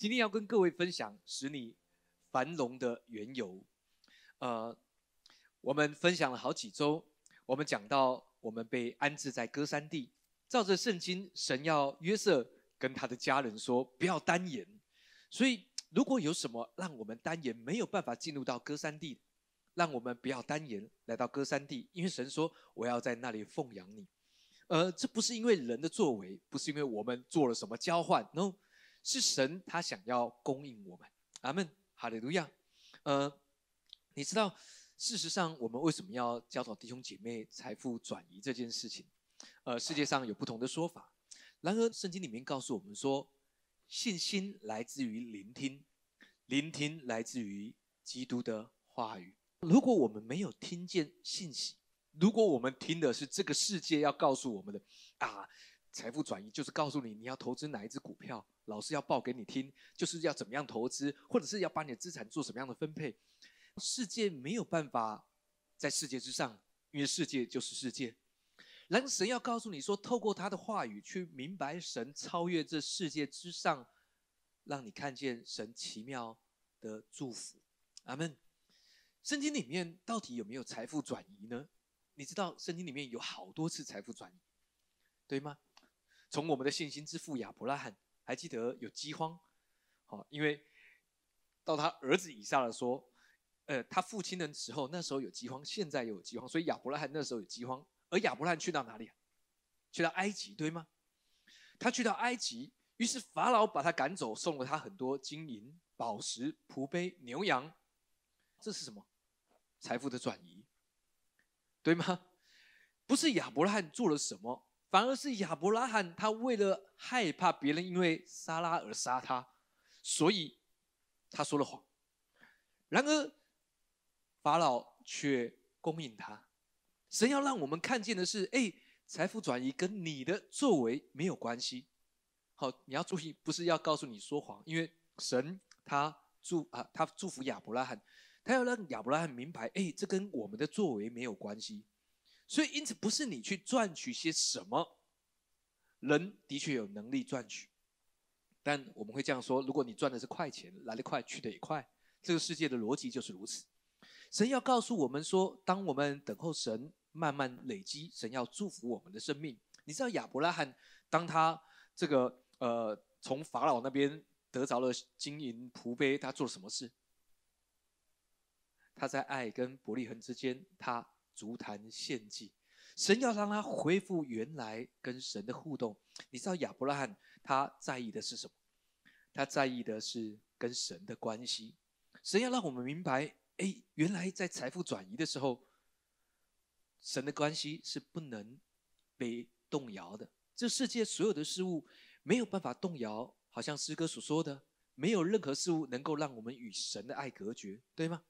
今天要跟各位分享使你繁荣的缘由。呃，我们分享了好几周，我们讲到我们被安置在歌山地，照着圣经，神要约瑟跟他的家人说不要单言。所以，如果有什么让我们单言没有办法进入到歌山地，让我们不要单言来到歌山地，因为神说我要在那里奉养你。呃，这不是因为人的作为，不是因为我们做了什么交换，no，是神他想要供应我们。阿门，哈利路亚。呃，你知道，事实上我们为什么要教导弟兄姐妹财富转移这件事情？呃，世界上有不同的说法。然而，圣经里面告诉我们说，信心来自于聆听，聆听来自于基督的话语。如果我们没有听见信息，如果我们听的是这个世界要告诉我们的啊，财富转移就是告诉你你要投资哪一只股票，老师要报给你听，就是要怎么样投资，或者是要把你的资产做什么样的分配。世界没有办法在世界之上，因为世界就是世界。然后神要告诉你说，透过他的话语去明白神超越这世界之上，让你看见神奇妙的祝福。阿门。圣经里面到底有没有财富转移呢？你知道圣经里面有好多次财富转移，对吗？从我们的信心之父亚伯拉罕，还记得有饥荒，好，因为到他儿子以撒了说，呃，他父亲的时候那时候有饥荒，现在有饥荒，所以亚伯拉罕那时候有饥荒，而亚伯拉罕去到哪里？去到埃及，对吗？他去到埃及，于是法老把他赶走，送了他很多金银宝石、仆杯、牛羊，这是什么？财富的转移。对吗？不是亚伯拉罕做了什么，反而是亚伯拉罕他为了害怕别人因为撒拉而杀他，所以他说了谎。然而法老却供应他。神要让我们看见的是：哎，财富转移跟你的作为没有关系。好，你要注意，不是要告诉你说谎，因为神他祝啊，他祝福亚伯拉罕。他要让亚伯拉罕明白，哎，这跟我们的作为没有关系，所以因此不是你去赚取些什么，人的确有能力赚取，但我们会这样说：如果你赚的是快钱，来得快去得也快，这个世界的逻辑就是如此。神要告诉我们说，当我们等候神慢慢累积，神要祝福我们的生命。你知道亚伯拉罕当他这个呃从法老那边得着了金银仆碑，他做了什么事？他在爱跟伯利恒之间，他足坛献祭，神要让他恢复原来跟神的互动。你知道亚伯拉罕他在意的是什么？他在意的是跟神的关系。神要让我们明白，哎，原来在财富转移的时候，神的关系是不能被动摇的。这世界所有的事物没有办法动摇，好像诗歌所说的，没有任何事物能够让我们与神的爱隔绝，对吗？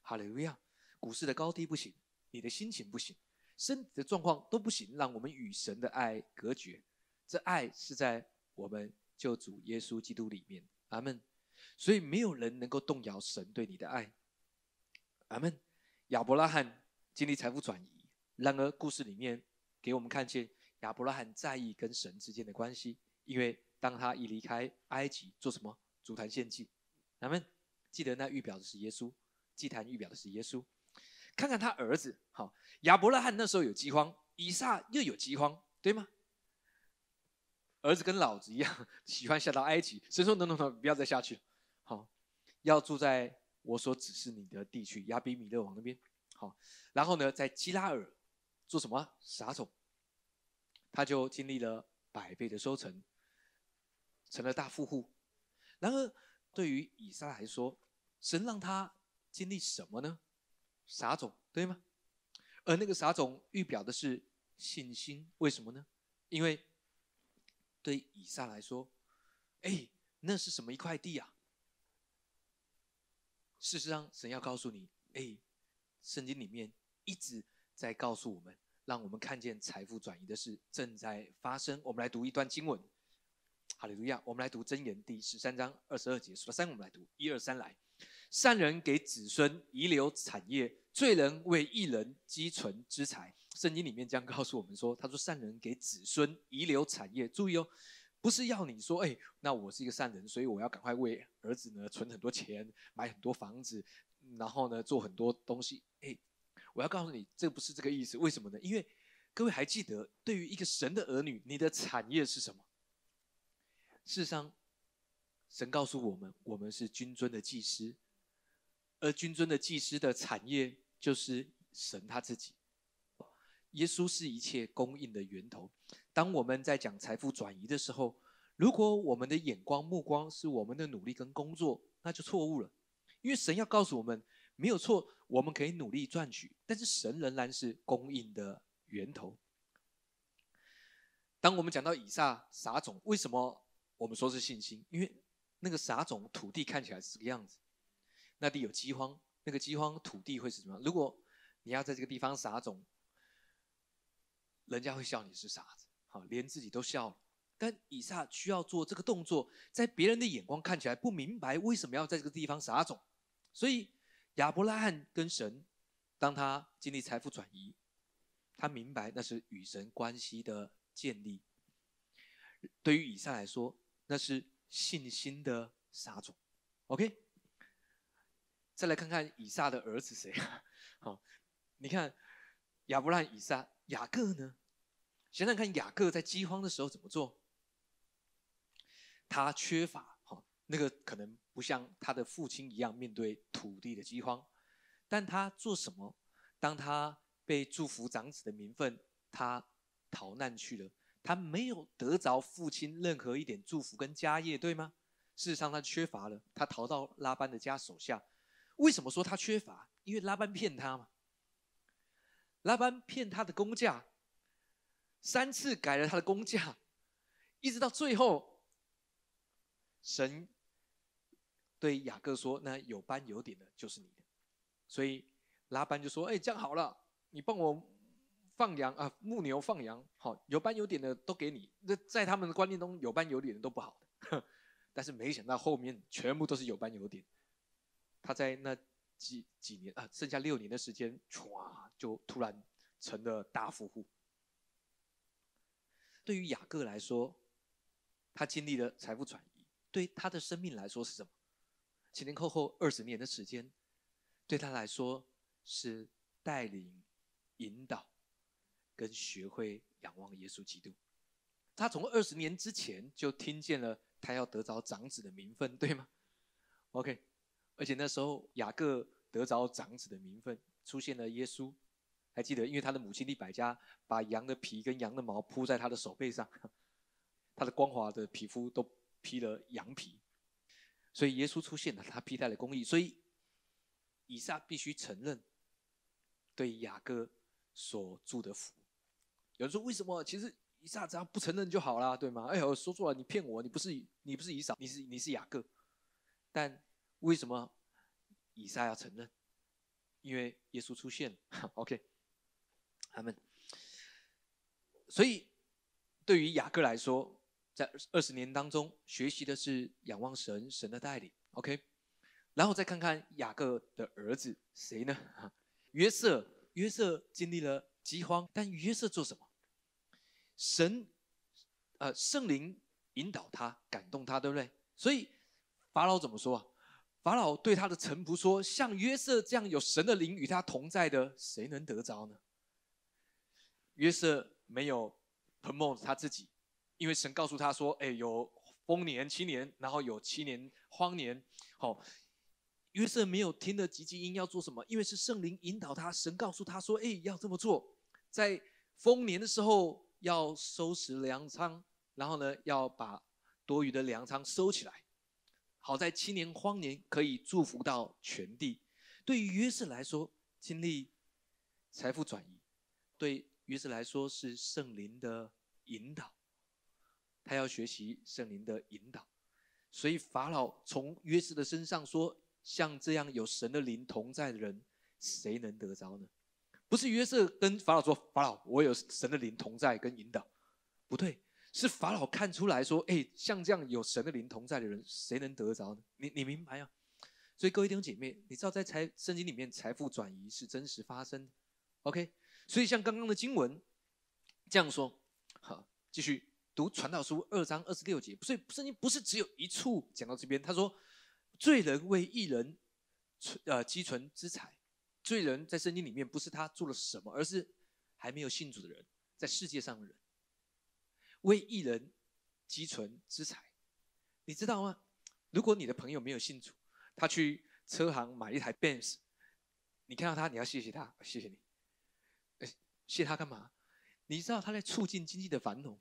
哈利路亚！股市的高低不行，你的心情不行，身体的状况都不行，让我们与神的爱隔绝。这爱是在我们救主耶稣基督里面。阿门。所以没有人能够动摇神对你的爱。阿门。亚伯拉罕经历财富转移，然而故事里面给我们看见亚伯拉罕在意跟神之间的关系，因为当他一离开埃及，做什么？足坛献祭。阿门。记得那预表的是耶稣。祭坛预表的是耶稣，看看他儿子，好亚伯拉罕那时候有饥荒，以撒又有饥荒，对吗？儿子跟老子一样，喜欢下到埃及，神说：“等等等，不要再下去，好，要住在我所指示你的地区，亚比米勒王那边。”好，然后呢，在基拉尔做什么撒种，他就经历了百倍的收成，成了大富户。然而，对于以撒来说，神让他。经历什么呢？撒种，对吗？而那个撒种预表的是信心，为什么呢？因为对以撒来说，哎，那是什么一块地啊？事实上，神要告诉你，哎，圣经里面一直在告诉我们，让我们看见财富转移的事正在发生。我们来读一段经文，哈利路亚！我们来读箴言第十三章二十二节，数到三，我们来读，一二三，来。善人给子孙遗留产业，罪人为一人积存之财。圣经里面这样告诉我们说：“他说善人给子孙遗留产业，注意哦，不是要你说，哎，那我是一个善人，所以我要赶快为儿子呢存很多钱，买很多房子，然后呢做很多东西。哎，我要告诉你，这不是这个意思。为什么呢？因为各位还记得，对于一个神的儿女，你的产业是什么？事实上，神告诉我们，我们是君尊的祭司，而君尊的祭司的产业就是神他自己。耶稣是一切供应的源头。当我们在讲财富转移的时候，如果我们的眼光目光是我们的努力跟工作，那就错误了。因为神要告诉我们，没有错，我们可以努力赚取，但是神仍然是供应的源头。当我们讲到以撒撒种，为什么我们说是信心？因为那个撒种土地看起来是这个样子，那地有饥荒，那个饥荒土地会是什么？如果你要在这个地方撒种，人家会笑你是傻子，好，连自己都笑了。但以撒需要做这个动作，在别人的眼光看起来不明白为什么要在这个地方撒种，所以亚伯拉罕跟神，当他经历财富转移，他明白那是与神关系的建立。对于以撒来说，那是信心的撒种。OK，再来看看以撒的儿子谁啊？好，你看亚伯拉罕、以撒。雅各呢？想想看，雅各在饥荒的时候怎么做？他缺乏，哈，那个可能不像他的父亲一样面对土地的饥荒，但他做什么？当他被祝福长子的名分，他逃难去了。他没有得着父亲任何一点祝福跟家业，对吗？事实上，他缺乏了。他逃到拉班的家手下。为什么说他缺乏？因为拉班骗他嘛。拉班骗他的工价，三次改了他的工价，一直到最后，神对雅各说：“那有斑有点的就是你的。”所以拉班就说：“哎，这样好了，你帮我放羊啊，牧牛放羊，好，有斑有点的都给你。那在他们的观念中，有斑有点的都不好的。但是没想到后面全部都是有斑有点。他在那。几几年啊？剩下六年的时间，唰就突然成了大富户。对于雅各来说，他经历了财富转移，对他的生命来说是什么？前前后后二十年的时间，对他来说是带领、引导跟学会仰望耶稣基督。他从二十年之前就听见了他要得着长子的名分，对吗？OK。而且那时候雅各得着长子的名分，出现了耶稣，还记得？因为他的母亲利百加把羊的皮跟羊的毛铺在他的手背上，他的光滑的皮肤都披了羊皮，所以耶稣出现了，他披戴了公义。所以以撒必须承认对雅各所祝的福。有人说为什么？其实以撒只要不承认就好了，对吗？哎，呦说错了，你骗我，你不是你不是以撒，你是你是雅各，但。为什么以撒要承认？因为耶稣出现。OK，他们。所以对于雅各来说，在二十年当中学习的是仰望神，神的带领。OK，然后再看看雅各的儿子谁呢？约瑟。约瑟经历了饥荒，但约瑟做什么？神，呃，圣灵引导他，感动他，对不对？所以法老怎么说啊？法老对他的臣仆说：“像约瑟这样有神的灵与他同在的，谁能得着呢？”约瑟没有 promote 他自己，因为神告诉他说：“哎，有丰年七年，然后有七年荒年。”好，约瑟没有听的急急音要做什么？因为是圣灵引导他，神告诉他说：“哎，要这么做，在丰年的时候要收拾粮仓，然后呢，要把多余的粮仓收起来。”好在七年荒年可以祝福到全地。对于约瑟来说，经历财富转移，对约瑟来说是圣灵的引导。他要学习圣灵的引导，所以法老从约瑟的身上说：“像这样有神的灵同在的人，谁能得着呢？”不是约瑟跟法老说：“法老，我有神的灵同在跟引导。”不对。是法老看出来说：“哎，像这样有神的灵同在的人，谁能得着呢？”你你明白啊？所以各位弟兄姐妹，你知道在财圣经里面，财富转移是真实发生的。OK，所以像刚刚的经文这样说，好，继续读传道书二章二十六节，所以圣经不是只有一处讲到这边。他说，罪人为一人存呃积存之财，罪人在圣经里面不是他做了什么，而是还没有信主的人，在世界上的人为义人积存之财。你知道吗？如果你的朋友没有信主，他去车行买一台 Benz，你看到他，你要谢谢他，谢谢你。谢他干嘛？你知道他在促进经济的繁荣，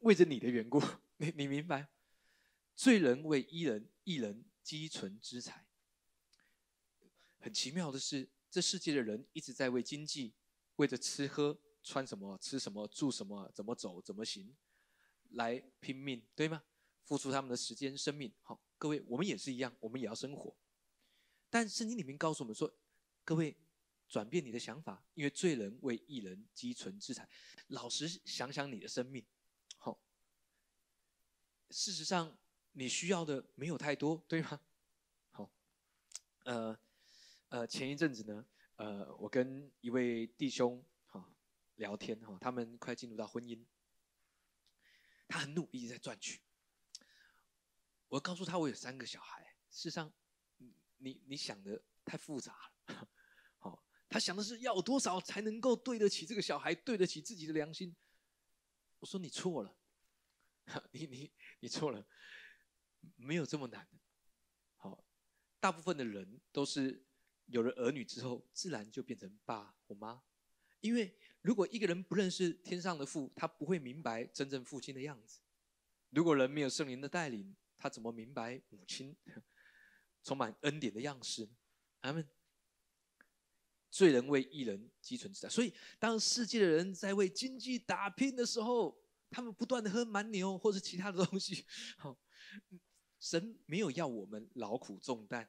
为着你的缘故，你你明白？罪人为义人，义人积存之财。很奇妙的是，这世界的人一直在为经济，为着吃喝穿什么、吃什么、住什么、怎么走、怎么行，来拼命，对吗？付出他们的时间、生命。好，各位，我们也是一样，我们也要生活。但圣经里面告诉我们说，各位。转变你的想法，因为罪人为一人积存资产。老实想想你的生命，好。事实上，你需要的没有太多，对吗？好，呃，呃，前一阵子呢，呃，我跟一位弟兄哈聊天哈，他们快进入到婚姻，他很努力在赚取。我告诉他我有三个小孩，事实上，你你想的太复杂了。好他想的是要多少才能够对得起这个小孩，对得起自己的良心。我说你错了，你你你错了，没有这么难的。好，大部分的人都是有了儿女之后，自然就变成爸或妈。因为如果一个人不认识天上的父，他不会明白真正父亲的样子。如果人没有圣灵的带领，他怎么明白母亲 充满恩典的样式？阿门。罪人为一人积存之财，所以当世界的人在为经济打拼的时候，他们不断的喝蛮牛 或者其他的东西。好，神没有要我们劳苦重担，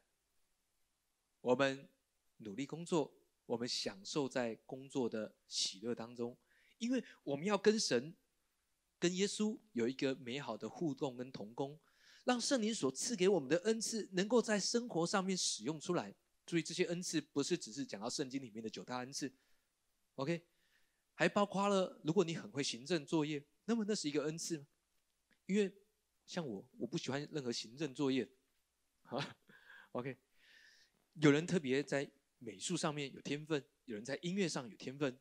我们努力工作，我们享受在工作的喜乐当中，因为我们要跟神、跟耶稣有一个美好的互动跟同工，让圣灵所赐给我们的恩赐能够在生活上面使用出来。注意，这些恩赐不是只是讲到圣经里面的九大恩赐，OK，还包括了，如果你很会行政作业，那么那是一个恩赐？因为像我，我不喜欢任何行政作业，好，OK，有人特别在美术上面有天分，有人在音乐上有天分，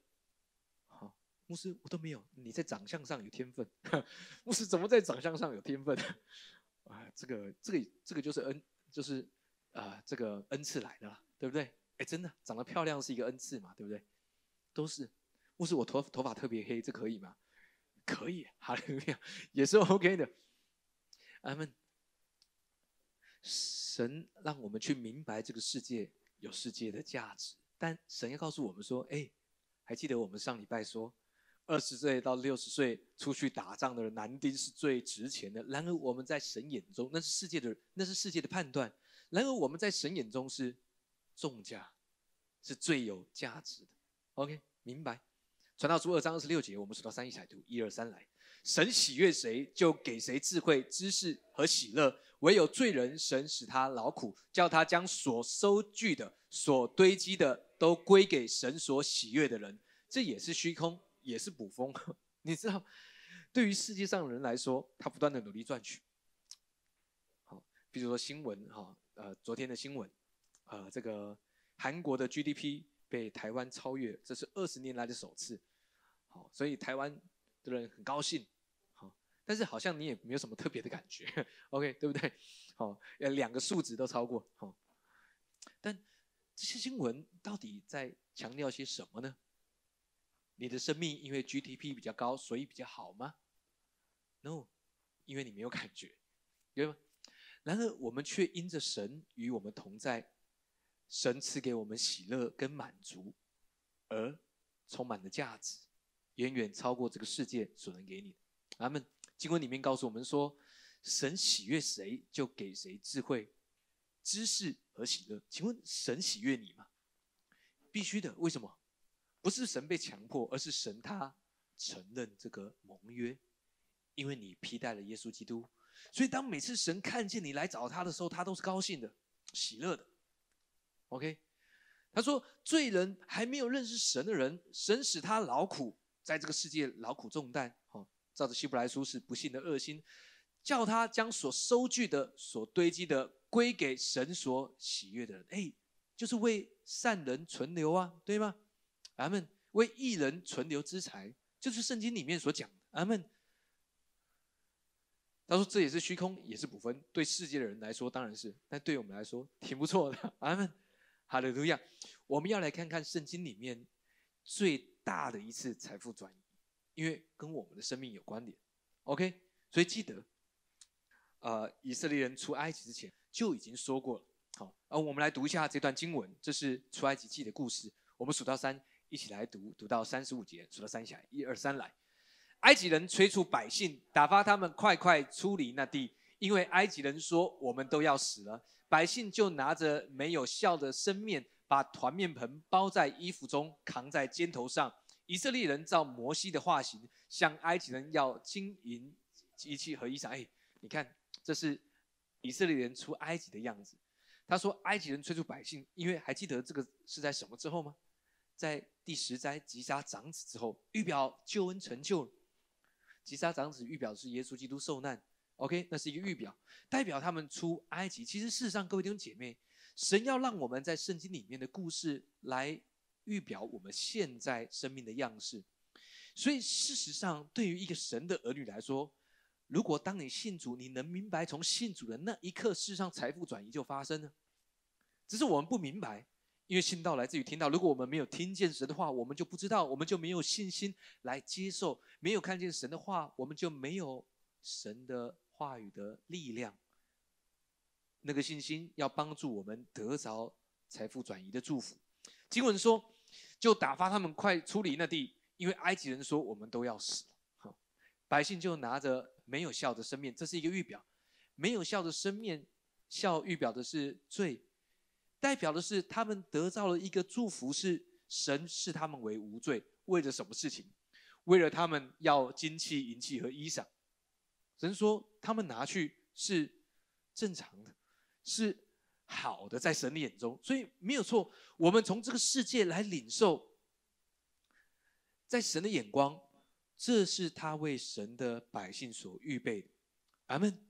好，牧师我都没有，你在长相上有天分，牧师怎么在长相上有天分？啊，这个这个这个就是恩，就是。啊，这个恩赐来的了，对不对？哎，真的，长得漂亮是一个恩赐嘛，对不对？都是。牧师，我头头发特别黑，这可以吗？可以，哈利路亚，也是 OK 的。阿门。神让我们去明白这个世界有世界的价值，但神要告诉我们说，哎，还记得我们上礼拜说，二十岁到六十岁出去打仗的人男丁是最值钱的。然而我们在神眼中，那是世界的，那是世界的判断。然而我们在神眼中是重价，是最有价值的。OK，明白？传道书二章二十六节，我们数到三一彩图，一二三来。神喜悦谁，就给谁智慧、知识和喜乐。唯有罪人，神使他劳苦，叫他将所收据的、所堆积的，都归给神所喜悦的人。这也是虚空，也是捕风。你知道，对于世界上的人来说，他不断的努力赚取。好，比如说新闻，哈。呃，昨天的新闻，呃，这个韩国的 GDP 被台湾超越，这是二十年来的首次。好，所以台湾的人很高兴。但是好像你也没有什么特别的感觉。OK，对不对？好，呃，两个数值都超过。好，但这些新闻到底在强调些什么呢？你的生命因为 GDP 比较高，所以比较好吗？No，因为你没有感觉，对吗？然而，我们却因着神与我们同在，神赐给我们喜乐跟满足，而充满了价值，远远超过这个世界所能给你的。阿门。经文里面告诉我们说，神喜悦谁，就给谁智慧、知识和喜乐。请问，神喜悦你吗？必须的。为什么？不是神被强迫，而是神他承认这个盟约，因为你披戴了耶稣基督。所以，当每次神看见你来找他的时候，他都是高兴的、喜乐的。OK，他说：“罪人还没有认识神的人，神使他劳苦，在这个世界劳苦重担。照着希伯来书是不幸的恶心，叫他将所收据的、所堆积的归给神所喜悦的人。哎，就是为善人存留啊，对吗？阿门。为义人存留之财，就是圣经里面所讲的。阿门。他说这也是虚空，也是补分。对世界的人来说当然是，但对我们来说挺不错的。阿门。哈利路亚。我们要来看看圣经里面最大的一次财富转移，因为跟我们的生命有关联。OK，所以记得，呃，以色列人出埃及之前就已经说过了。好，而我们来读一下这段经文，这是出埃及记的故事。我们数到三，一起来读，读到三十五节，数到三下，一二三来。埃及人催促百姓，打发他们快快出离那地，因为埃及人说我们都要死了。百姓就拿着没有笑的生面，把团面盆包在衣服中，扛在肩头上。以色列人照摩西的画型，向埃及人要金银、机器和衣裳。哎，你看，这是以色列人出埃及的样子。他说，埃及人催促百姓，因为还记得这个是在什么之后吗？在第十灾击杀长子之后，预表救恩成就了。击杀长子预表是耶稣基督受难。OK，那是一个预表，代表他们出埃及。其实事实上，各位弟兄姐妹，神要让我们在圣经里面的故事来预表我们现在生命的样式。所以事实上，对于一个神的儿女来说，如果当你信主，你能明白从信主的那一刻，事实上财富转移就发生了。只是我们不明白，因为信道来自于听到。如果我们没有听见神的话，我们就不知道，我们就没有信心来接受；没有看见神的话，我们就没有神的。话语的力量，那个信心要帮助我们得着财富转移的祝福。经文说，就打发他们快出离那地，因为埃及人说我们都要死了。百姓就拿着没有笑的生面，这是一个预表。没有笑的生面，笑预表的是罪，代表的是他们得到了一个祝福，是神视他们为无罪。为了什么事情？为了他们要金器、银器和衣裳。神说，他们拿去是正常的，是好的，在神的眼中，所以没有错。我们从这个世界来领受，在神的眼光，这是他为神的百姓所预备的。阿门。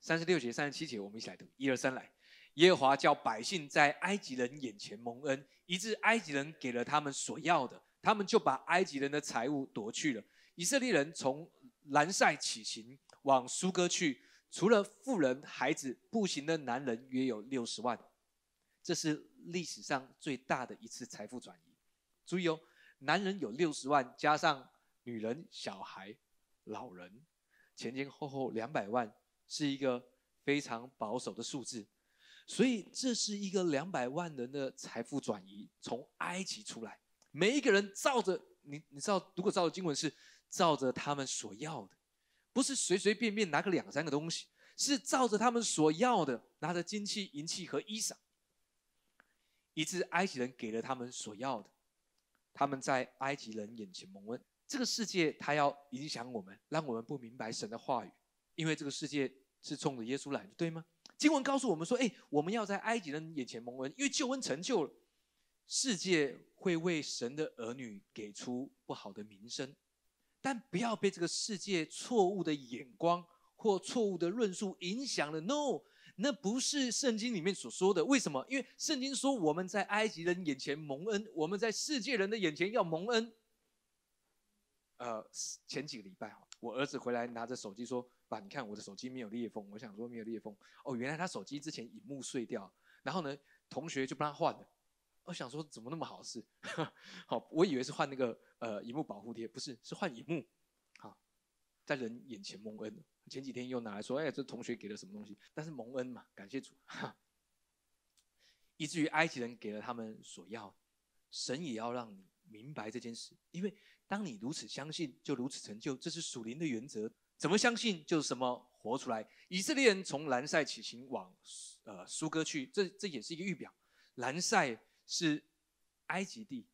三十六节、三十七节，我们一起来读，一二三，来。耶和华叫百姓在埃及人眼前蒙恩，以致埃及人给了他们所要的，他们就把埃及人的财物夺去了。以色列人从兰塞起行往苏哥去，除了妇人、孩子，步行的男人约有六十万。这是历史上最大的一次财富转移。注意哦，男人有六十万，加上女人、小孩、老人，前前后后两百万，是一个非常保守的数字。所以这是一个两百万人的财富转移，从埃及出来，每一个人照着你，你知道，如果照着经文是。照着他们所要的，不是随随便便拿个两三个东西，是照着他们所要的，拿着金器、银器和衣裳。以致埃及人给了他们所要的，他们在埃及人眼前蒙恩。这个世界他要影响我们，让我们不明白神的话语，因为这个世界是冲着耶稣来的，对吗？经文告诉我们说：“哎，我们要在埃及人眼前蒙恩，因为救恩成就了，世界会为神的儿女给出不好的名声。”但不要被这个世界错误的眼光或错误的论述影响了。No，那不是圣经里面所说的。为什么？因为圣经说我们在埃及人眼前蒙恩，我们在世界人的眼前要蒙恩。呃，前几个礼拜，我儿子回来拿着手机说：“爸，你看我的手机没有裂缝。”我想说没有裂缝，哦，原来他手机之前屏幕碎掉，然后呢，同学就帮他换了。我想说怎么那么好事？好，我以为是换那个呃荧幕保护贴，不是，是换荧幕。好，在人眼前蒙恩。前几天又拿来说，哎，这同学给了什么东西？但是蒙恩嘛，感谢主。以至于埃及人给了他们所要，神也要让你明白这件事。因为当你如此相信，就如此成就，这是属灵的原则。怎么相信就是什么活出来。以色列人从兰塞起行往呃苏哥去，这这也是一个预表。兰塞。是埃及地，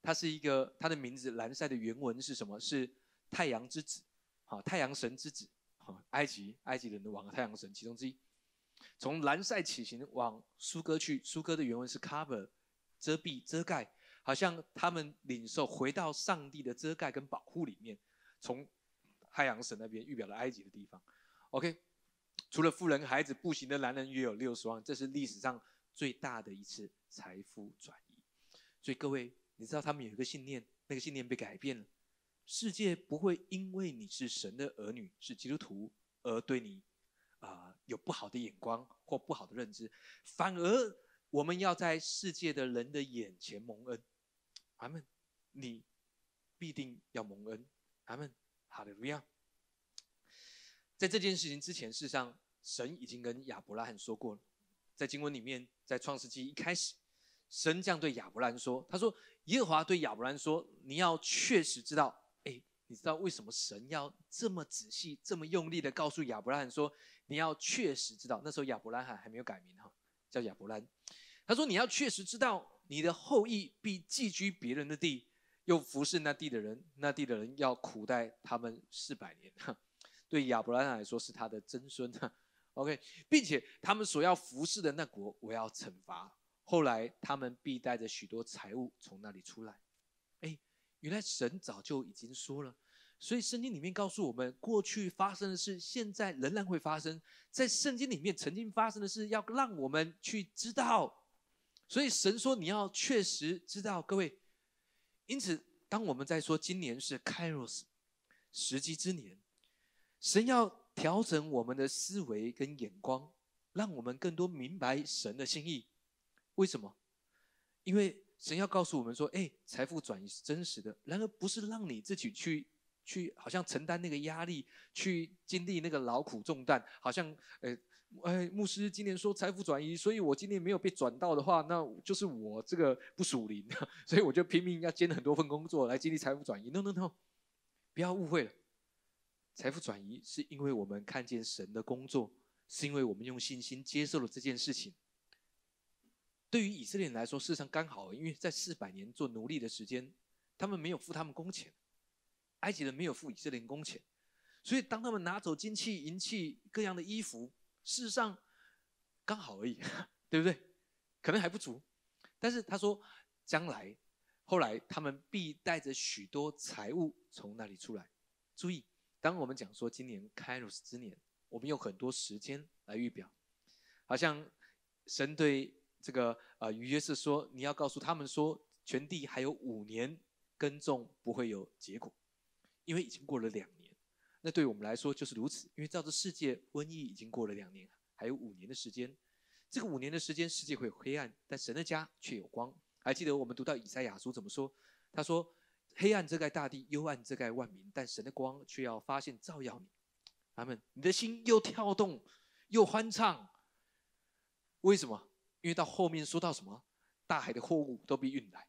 它是一个它的名字兰塞的原文是什么？是太阳之子，好太阳神之子，好埃及埃及人的王太阳神其中之一。从兰塞起行往苏哥去，苏哥的原文是 cover 遮蔽遮盖，好像他们领受回到上帝的遮盖跟保护里面。从太阳神那边预表了埃及的地方。OK，除了富人孩子，步行的男人约有六十万，这是历史上最大的一次财富转移。所以各位，你知道他们有一个信念，那个信念被改变了。世界不会因为你是神的儿女，是基督徒，而对你啊有不好的眼光或不好的认知，反而我们要在世界的人的眼前蒙恩。阿门。你必定要蒙恩。阿门。哈利路亚。在这件事情之前，事实上神已经跟亚伯拉罕说过了，在经文里面，在创世纪一开始。神这样对亚伯兰说：“他说，耶和华对亚伯兰说，你要确实知道，哎，你知道为什么神要这么仔细、这么用力的告诉亚伯兰说，你要确实知道？那时候亚伯兰还还没有改名哈，叫亚伯兰。他说，你要确实知道，你的后裔必寄居别人的地，又服侍那地的人，那地的人要苦待他们四百年。哈对亚伯兰来说，是他的曾孙哈。OK，并且他们所要服侍的那国，我要惩罚。”后来，他们必带着许多财物从那里出来。哎，原来神早就已经说了，所以圣经里面告诉我们，过去发生的事，现在仍然会发生在圣经里面曾经发生的事，要让我们去知道。所以神说你要确实知道，各位。因此，当我们在说今年是 Kairos 时机之年，神要调整我们的思维跟眼光，让我们更多明白神的心意。为什么？因为神要告诉我们说：“哎，财富转移是真实的。然而，不是让你自己去去，好像承担那个压力，去经历那个劳苦重担。好像，呃，哎，牧师今年说财富转移，所以我今年没有被转到的话，那就是我这个不属灵，所以我就拼命要兼很多份工作来经历财富转移。No，No，No，不要误会了，财富转移是因为我们看见神的工作，是因为我们用信心接受了这件事情。”对于以色列人来说，事实上刚好，因为在四百年做奴隶的时间，他们没有付他们工钱，埃及人没有付以色列人工钱，所以当他们拿走金器、银器、各样的衣服，事实上刚好而已，对不对？可能还不足，但是他说，将来后来他们必带着许多财物从那里出来。注意，当我们讲说今年开罗斯之年，我们用很多时间来预表，好像神对。这个呃，约是说你要告诉他们说，全地还有五年耕种不会有结果，因为已经过了两年。那对我们来说就是如此，因为照着世界瘟疫已经过了两年，还有五年的时间。这个五年的时间，世界会有黑暗，但神的家却有光。还记得我们读到以赛亚书怎么说？他说：“黑暗遮盖大地，幽暗遮盖万民，但神的光却要发现照耀你。”他们，你的心又跳动又欢畅，为什么？因为到后面说到什么，大海的货物都被运来，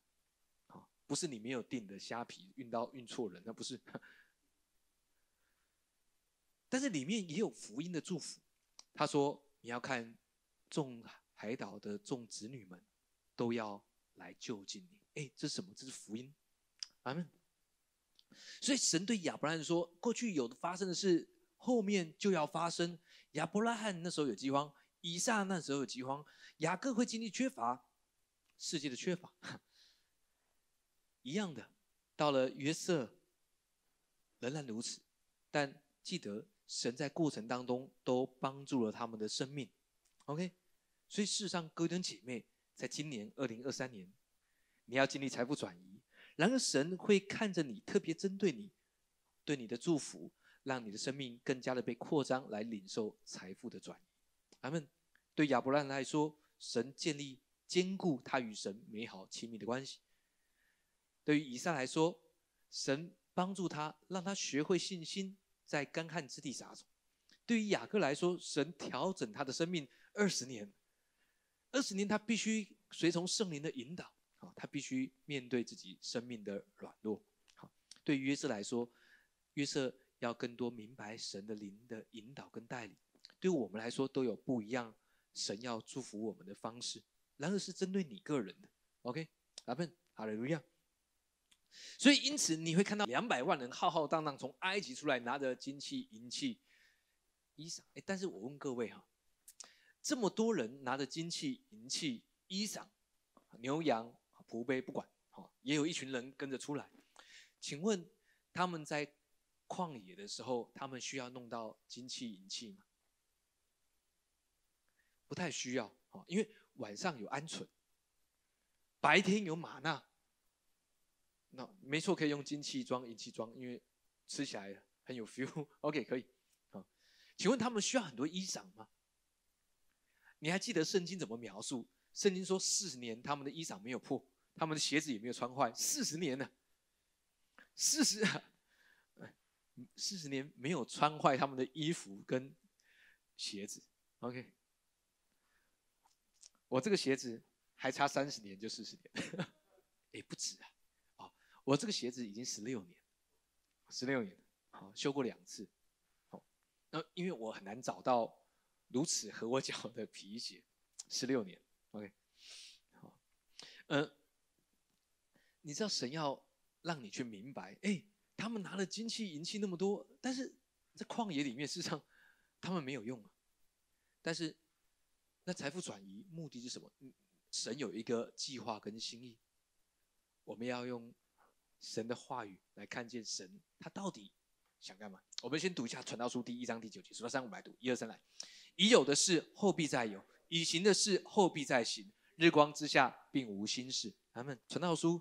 啊，不是你没有订的虾皮运到运错人，那不是。但是里面也有福音的祝福，他说你要看众海岛的众子女们都要来就近你，哎，这是什么？这是福音，阿门。所以神对亚伯拉罕说，过去有的发生的事，后面就要发生。亚伯拉罕那时候有饥荒。以撒那时候有饥荒，雅各会经历缺乏，世界的缺乏，一样的，到了约瑟，仍然如此。但记得神在过程当中都帮助了他们的生命。OK，所以世上哥登姐妹，在今年二零二三年，你要经历财富转移，然而神会看着你，特别针对你，对你的祝福，让你的生命更加的被扩张，来领受财富的转移。他们对亚伯拉罕来说，神建立坚固他与神美好亲密的关系；对于以撒来说，神帮助他，让他学会信心，在干旱之地撒种；对于雅各来说，神调整他的生命二十年，二十年他必须随从圣灵的引导，啊，他必须面对自己生命的软弱。好，对于约瑟来说，约瑟要更多明白神的灵的引导跟带领。对我们来说都有不一样，神要祝福我们的方式，然而是针对你个人的。OK，阿门，哈利路亚。所以因此你会看到两百万人浩浩荡荡从埃及出来，拿着金器银器衣裳。哎，但是我问各位哈，这么多人拿着金器银器衣裳，牛羊仆婢不管，哈，也有一群人跟着出来。请问他们在旷野的时候，他们需要弄到金器银器吗？不太需要，因为晚上有鹌鹑，白天有玛纳。那没错，可以用金器装银器装，因为吃起来很有 feel。OK，可以。好，请问他们需要很多衣裳吗？你还记得圣经怎么描述？圣经说四十年他们的衣裳没有破，他们的鞋子也没有穿坏。四十年呢？四十，四十年没有穿坏他们的衣服跟鞋子。OK，我这个鞋子还差三十年就四十年，哎，不止啊。我这个鞋子已经十六年，十六年，好修过两次，好，那因为我很难找到如此合我脚的皮鞋，十六年，OK，好，呃，你知道神要让你去明白，哎，他们拿了金器银器那么多，但是在旷野里面，事实上他们没有用啊，但是那财富转移目的是什么？神有一个计划跟心意，我们要用。神的话语来看见神，他到底想干嘛？我们先读一下《传道书》第一章第九节，数到三五百读，一二三来。已有的事后必再有，已行的事后必再行。日光之下并无新事。咱们《传道书》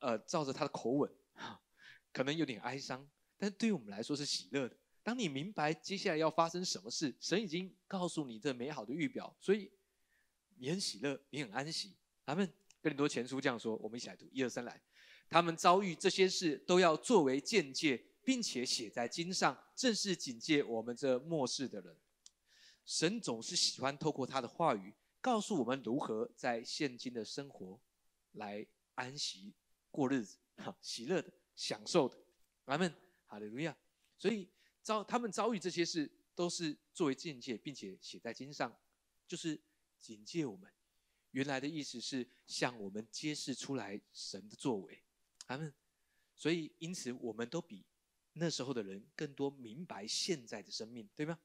呃，照着他的口吻，可能有点哀伤，但对于我们来说是喜乐的。当你明白接下来要发生什么事，神已经告诉你这美好的预表，所以你很喜乐，你很安息。咱们《哥林多前书》这样说，我们一起来读，一二三来。他们遭遇这些事，都要作为见解，并且写在经上，正是警戒我们这末世的人。神总是喜欢透过他的话语，告诉我们如何在现今的生活来安息过日子，哈，喜乐的、享受的。阿门，哈利路亚。所以遭他们遭遇这些事，都是作为境界，并且写在经上，就是警戒我们。原来的意思是向我们揭示出来神的作为。他们，所以因此，我们都比那时候的人更多明白现在的生命，对吗？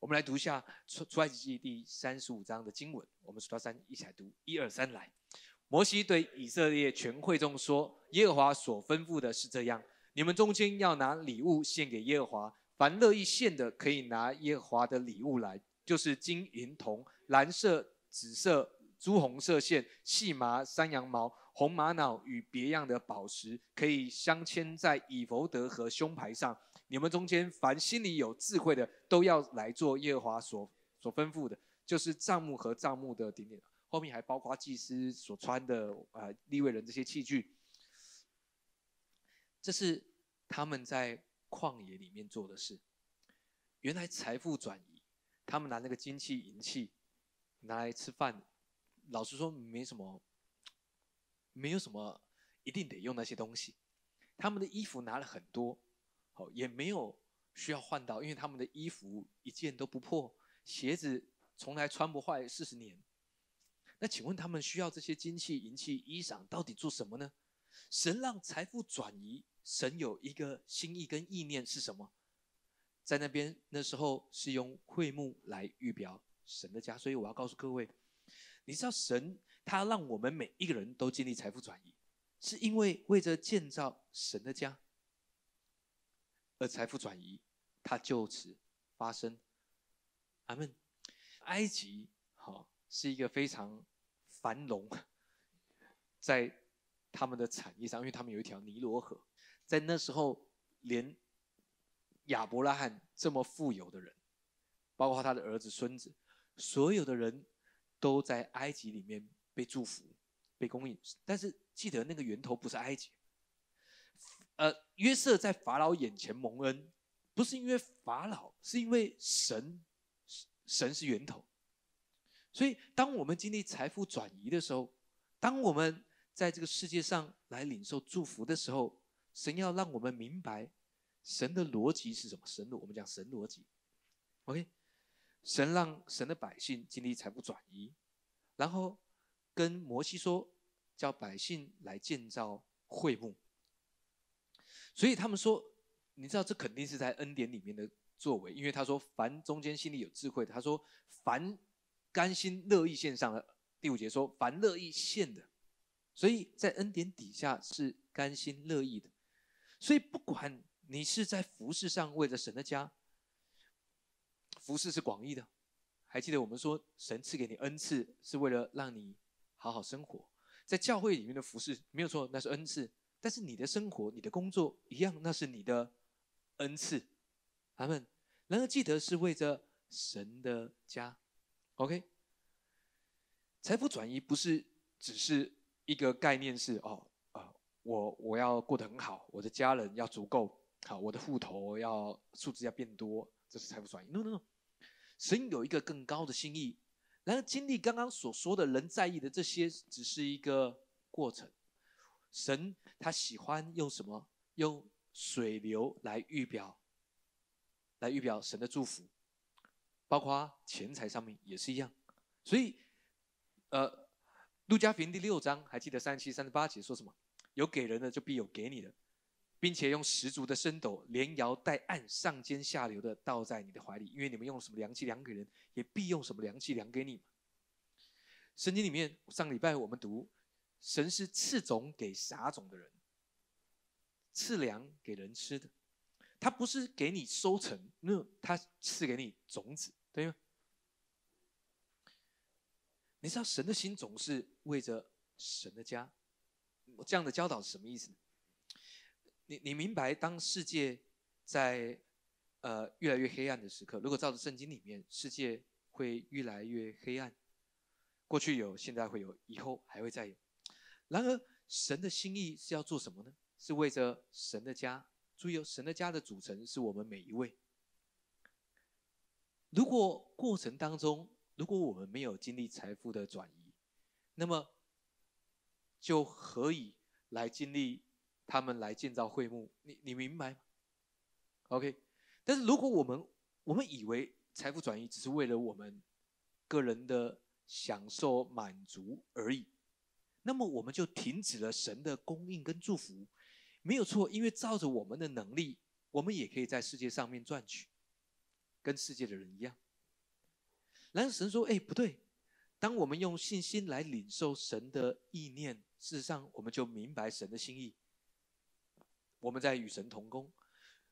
我们来读一下出出埃及记第三十五章的经文。我们数到三，一起来读，一二三，来。摩西对以色列全会众说：“耶和华所吩咐的是这样：你们中间要拿礼物献给耶和华，凡乐意献的，可以拿耶和华的礼物来，就是金银铜、蓝色、紫色、朱红色线、细麻、山羊毛。”红玛瑙与别样的宝石可以镶嵌在以弗德和胸牌上。你们中间凡心里有智慧的，都要来做耶和华所所吩咐的，就是帐幕和帐幕的顶点。后面还包括祭司所穿的啊，立位人这些器具。这是他们在旷野里面做的事。原来财富转移，他们拿那个金器银器拿来吃饭，老实说没什么。没有什么一定得用那些东西，他们的衣服拿了很多，好也没有需要换到，因为他们的衣服一件都不破，鞋子从来穿不坏四十年。那请问他们需要这些金器银器衣裳到底做什么呢？神让财富转移，神有一个心意跟意念是什么？在那边那时候是用会幕来预表神的家，所以我要告诉各位，你知道神。他让我们每一个人都经历财富转移，是因为为着建造神的家，而财富转移，它就此发生。阿门。埃及是一个非常繁荣，在他们的产业上，因为他们有一条尼罗河，在那时候，连亚伯拉罕这么富有的人，包括他的儿子、孙子，所有的人都在埃及里面。被祝福，被供应，但是记得那个源头不是埃及。呃，约瑟在法老眼前蒙恩，不是因为法老，是因为神，神是源头。所以，当我们经历财富转移的时候，当我们在这个世界上来领受祝福的时候，神要让我们明白神的逻辑是什么。神逻，我们讲神逻辑。OK，神让神的百姓经历财富转移，然后。跟摩西说，叫百姓来建造会幕。所以他们说，你知道这肯定是在恩典里面的作为，因为他说凡中间心里有智慧，他说凡甘心乐意献上的。第五节说凡乐意献的，所以在恩典底下是甘心乐意的。所以不管你是在服饰上为着神的家，服饰是广义的。还记得我们说，神赐给你恩赐是为了让你好好生活，在教会里面的服饰没有错，那是恩赐。但是你的生活、你的工作一样，那是你的恩赐。阿们然而记得是为着神的家，OK？财富转移不是只是一个概念，是哦啊，我我要过得很好，我的家人要足够好，我的户头要数字要变多，这是财富转移。No No No，神有一个更高的心意。然而经历刚刚所说的人在意的这些，只是一个过程。神他喜欢用什么？用水流来预表，来预表神的祝福，包括钱财上面也是一样。所以，呃，路加福音第六章还记得三十七、三十八节说什么？有给人的就必有给你的，并且用十足的升斗连摇带按上尖下流的倒在你的怀里，因为你们用什么良器量给人，也必用什么良器量给你。圣经里面上礼拜我们读。神是赐种给撒种的人，赐粮给人吃的，他不是给你收成，那他赐给你种子，对吗？你知道神的心总是为着神的家，这样的教导是什么意思？你你明白，当世界在呃越来越黑暗的时刻，如果照着圣经里面，世界会越来越黑暗，过去有，现在会有，以后还会再有。然而，神的心意是要做什么呢？是为着神的家。注意哦，神的家的组成是我们每一位。如果过程当中，如果我们没有经历财富的转移，那么就何以来经历他们来建造会幕？你你明白吗？OK。但是如果我们我们以为财富转移只是为了我们个人的享受满足而已。那么我们就停止了神的供应跟祝福，没有错，因为照着我们的能力，我们也可以在世界上面赚取，跟世界的人一样。然后神说：“哎，不对，当我们用信心来领受神的意念，事实上我们就明白神的心意。我们在与神同工，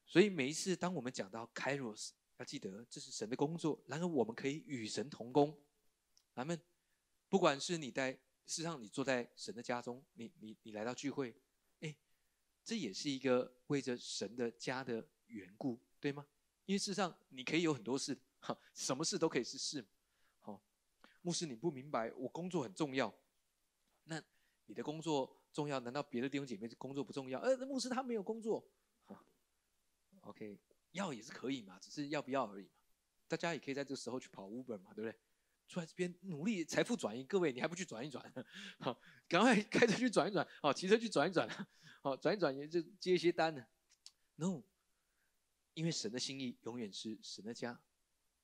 所以每一次当我们讲到 Kairos，要记得这是神的工作，然后我们可以与神同工。咱们不管是你在。”事实上，你坐在神的家中，你你你来到聚会，这也是一个为着神的家的缘故，对吗？因为事实上，你可以有很多事，哈，什么事都可以是事，好，牧师你不明白，我工作很重要，那你的工作重要，难道别的弟兄姐妹工作不重要？呃，牧师他没有工作，哈，OK，要也是可以嘛，只是要不要而已嘛。大家也可以在这个时候去跑 Uber 嘛，对不对？出来这边努力财富转移，各位你还不去转一转？好，赶快开车去转一转，好，骑车去转一转，好，转一转也就接一些单呢。No，因为神的心意永远是神的家，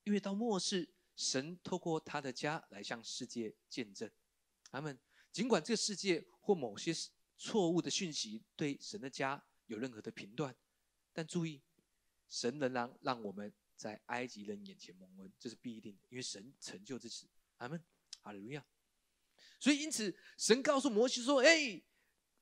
因为到末世，神透过他的家来向世界见证。他们尽管这个世界或某些错误的讯息对神的家有任何的评断，但注意，神仍然让我们。在埃及人眼前蒙恩，这是必定的，因为神成就这事。阿门，哈利路亚。所以因此，神告诉摩西说：“哎，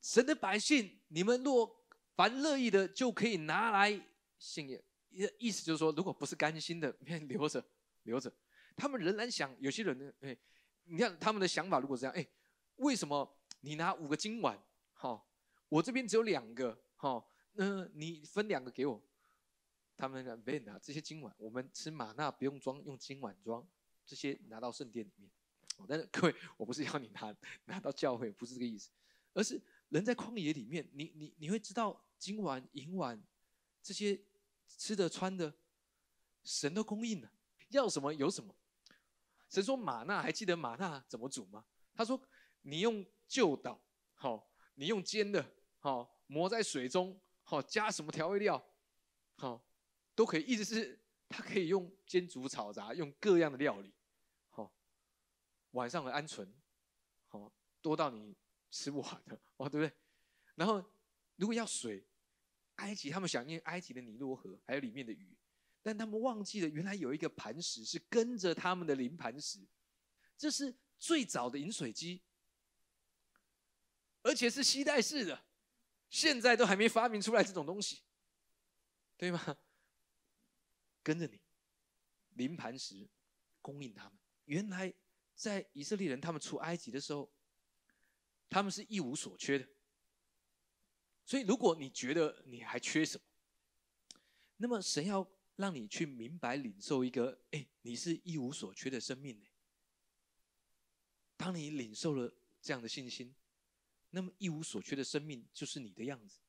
神的百姓，你们若凡乐意的，就可以拿来献耶。”意意思就是说，如果不是甘心的，你 留着，留着。他们仍然想，有些人呢，哎，你看他们的想法，如果这样，哎，为什么你拿五个金碗？好，我这边只有两个，好，那你分两个给我。他们讲别拿这些金碗，我们吃玛纳不用装，用金碗装，这些拿到圣殿里面。但是 各位，我不是要你拿 拿到教会，不是这个意思，而是人在旷野里面，你你你会知道金碗银碗这些吃的穿的，神都供应了，要什么有什么。神说玛纳，还记得玛纳怎么煮吗？他说你用旧捣，好，你用煎的，好，磨在水中，好，加什么调味料，好。都可以，意思是他可以用煎煮炒炸，用各样的料理，好，晚上的鹌鹑，好多到你吃不完的 哦，对不对？然后如果要水，埃及他们想念埃及的尼罗河，还有里面的鱼，但他们忘记了原来有一个磐石是跟着他们的灵磐石，这是最早的饮水机，而且是吸带式的，现在都还没发明出来这种东西。对吗？跟着你，临盘时供应他们。原来在以色列人他们出埃及的时候，他们是一无所缺的。所以，如果你觉得你还缺什么，那么神要让你去明白、领受一个，哎，你是一无所缺的生命呢。当你领受了这样的信心，那么一无所缺的生命就是你的样子。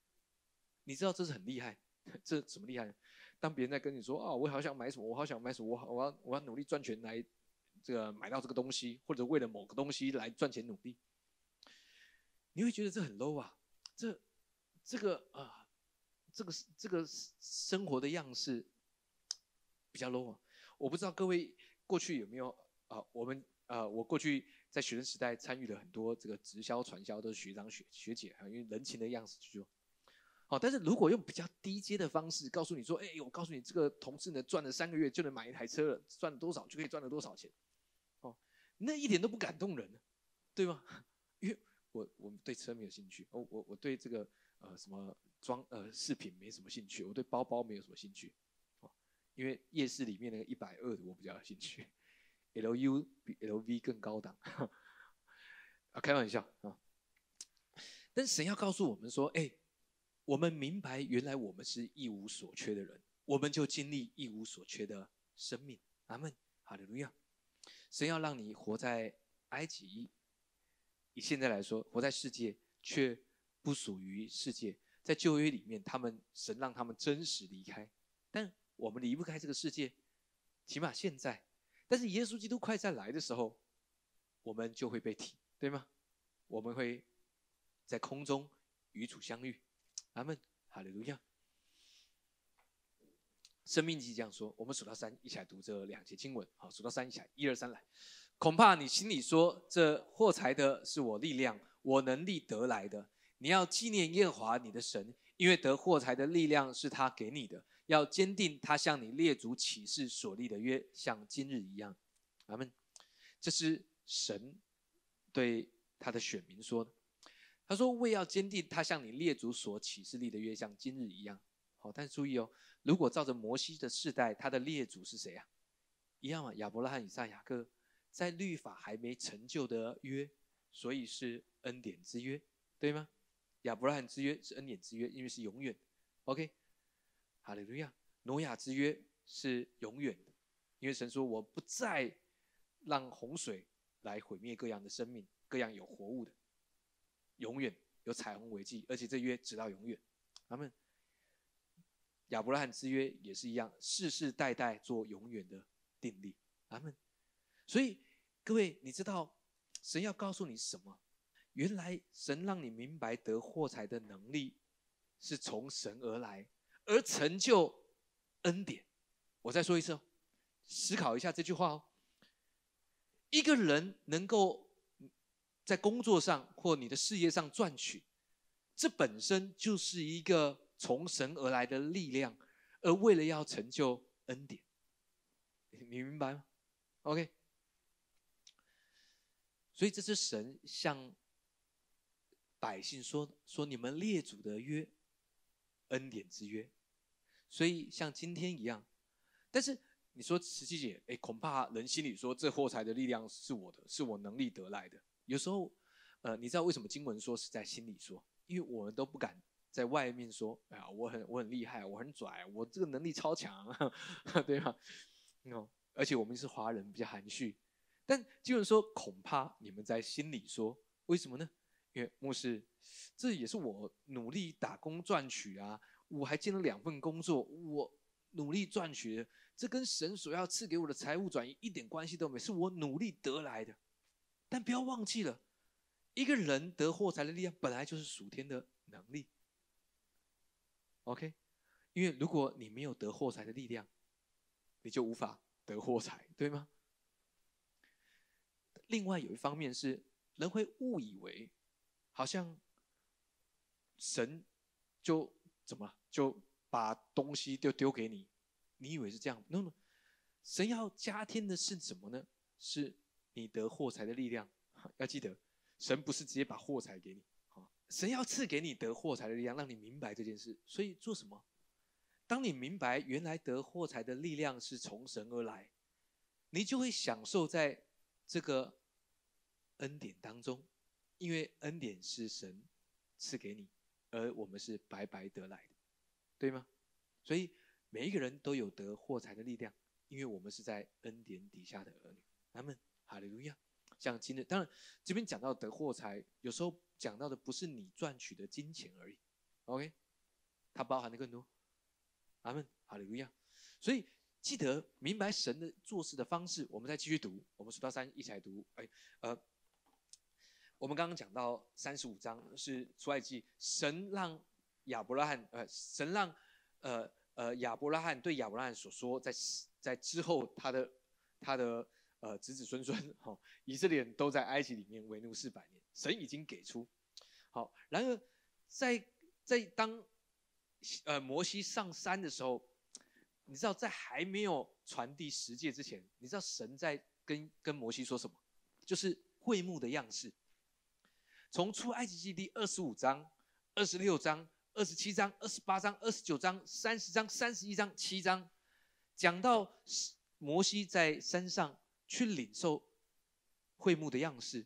你知道这是很厉害，这怎么厉害？当别人在跟你说啊，我好想买什么，我好想买什么，我好我要我要努力赚钱来这个买到这个东西，或者为了某个东西来赚钱努力，你会觉得这很 low 啊，这。这个啊，这个这个生活的样式比较 low 啊！我不知道各位过去有没有啊？我们啊，我过去在学生时代参与了很多这个直销传销，都是学长学学姐啊，因为人情的样子去做。好，但是如果用比较低阶的方式告诉你说，哎，我告诉你这个同事呢，赚了三个月就能买一台车了，赚了多少就可以赚了多少钱，哦，那一点都不感动人，对吗？因为我我对车没有兴趣，我我我对这个。呃，什么装呃饰品没什么兴趣，我对包包没有什么兴趣，哦，因为夜市里面那个一百二的我比较有兴趣，L U 比 L V 更高档，啊，开玩笑啊。但神要告诉我们说，哎，我们明白原来我们是一无所缺的人，我们就经历一无所缺的生命。阿门，哈利路亚。神要让你活在埃及，以现在来说，活在世界却。不属于世界，在旧约里面，他们神让他们真实离开，但我们离不开这个世界，起码现在。但是耶稣基督快再来的时候，我们就会被提，对吗？我们会在空中与主相遇。阿门，哈利路亚。生命记这样说，我们数到三，一起来读这两节经文。好，数到三，一起来，一二三，来。恐怕你心里说，这获财的是我力量，我能力得来的。你要纪念耶和华你的神，因为得获财的力量是他给你的。要坚定他向你列祖起誓所立的约，像今日一样。阿门。这是神对他的选民说的。他说：“为要坚定他向你列祖所启示立的约，像今日一样。”好，但是注意哦，如果照着摩西的世代，他的列祖是谁啊？一样啊，亚伯拉罕、以撒、雅各，在律法还没成就的约，所以是恩典之约，对吗？亚伯拉罕之约是恩典之约，因为是永远。OK，哈利路亚。挪亚之约是永远的，因为神说：“我不再让洪水来毁灭各样的生命，各样有活物的，永远有彩虹为记，而且这约直到永远。”他们亚伯拉罕之约也是一样，世世代代做永远的定力。他们，所以各位，你知道神要告诉你什么？原来神让你明白得获财的能力是从神而来，而成就恩典。我再说一次，思考一下这句话哦。一个人能够在工作上或你的事业上赚取，这本身就是一个从神而来的力量，而为了要成就恩典，你明白吗？OK。所以这是神向。百姓说：“说你们列祖的约，恩典之约，所以像今天一样。但是你说慈禧姐，哎，恐怕人心里说这货财的力量是我的，是我能力得来的。有时候，呃，你知道为什么经文说是在心里说？因为我们都不敢在外面说，哎呀，我很我很厉害，我很拽，我这个能力超强，对吗？哦，而且我们是华人，比较含蓄。但经文说，恐怕你们在心里说，为什么呢？”因为牧师，这也是我努力打工赚取啊！我还兼了两份工作，我努力赚取的，这跟神所要赐给我的财务转移一点关系都没，是我努力得来的。但不要忘记了，一个人得获财的力量本来就是属天的能力。OK，因为如果你没有得获财的力量，你就无法得获财，对吗？另外有一方面是人会误以为。好像神就怎么就把东西就丢给你？你以为是这样？no no，神要加添的是什么呢？是你得货财的力量。要记得，神不是直接把货财给你，神要赐给你得货财的力量，让你明白这件事。所以做什么？当你明白原来得货财的力量是从神而来，你就会享受在这个恩典当中，因为恩典是神赐给你，而我们是白白得来的，对吗？所以每一个人都有得货财的力量，因为我们是在恩典底下的儿女。阿门，哈利路亚。像今日，当然这边讲到得货财，有时候讲到的不是你赚取的金钱而已，OK？它包含的更多。阿门，哈利路亚。所以记得明白神的做事的方式，我们再继续读。我们数到三，一起来读。哎，呃，我们刚刚讲到三十五章是出埃及，神让亚伯拉罕，呃，神让，呃呃亚伯拉罕对亚伯拉罕所说，在在之后他的他的呃子子孙孙，哈，以色列人都在埃及里面为奴四百年，神已经给出。好，然而在在当。呃，摩西上山的时候，你知道在还没有传递十诫之前，你知道神在跟跟摩西说什么？就是会幕的样式。从出埃及记第二十五章、二十六章、二十七章、二十八章、二十九章、三十章、三十一章、七章，讲到摩西在山上去领受会幕的样式，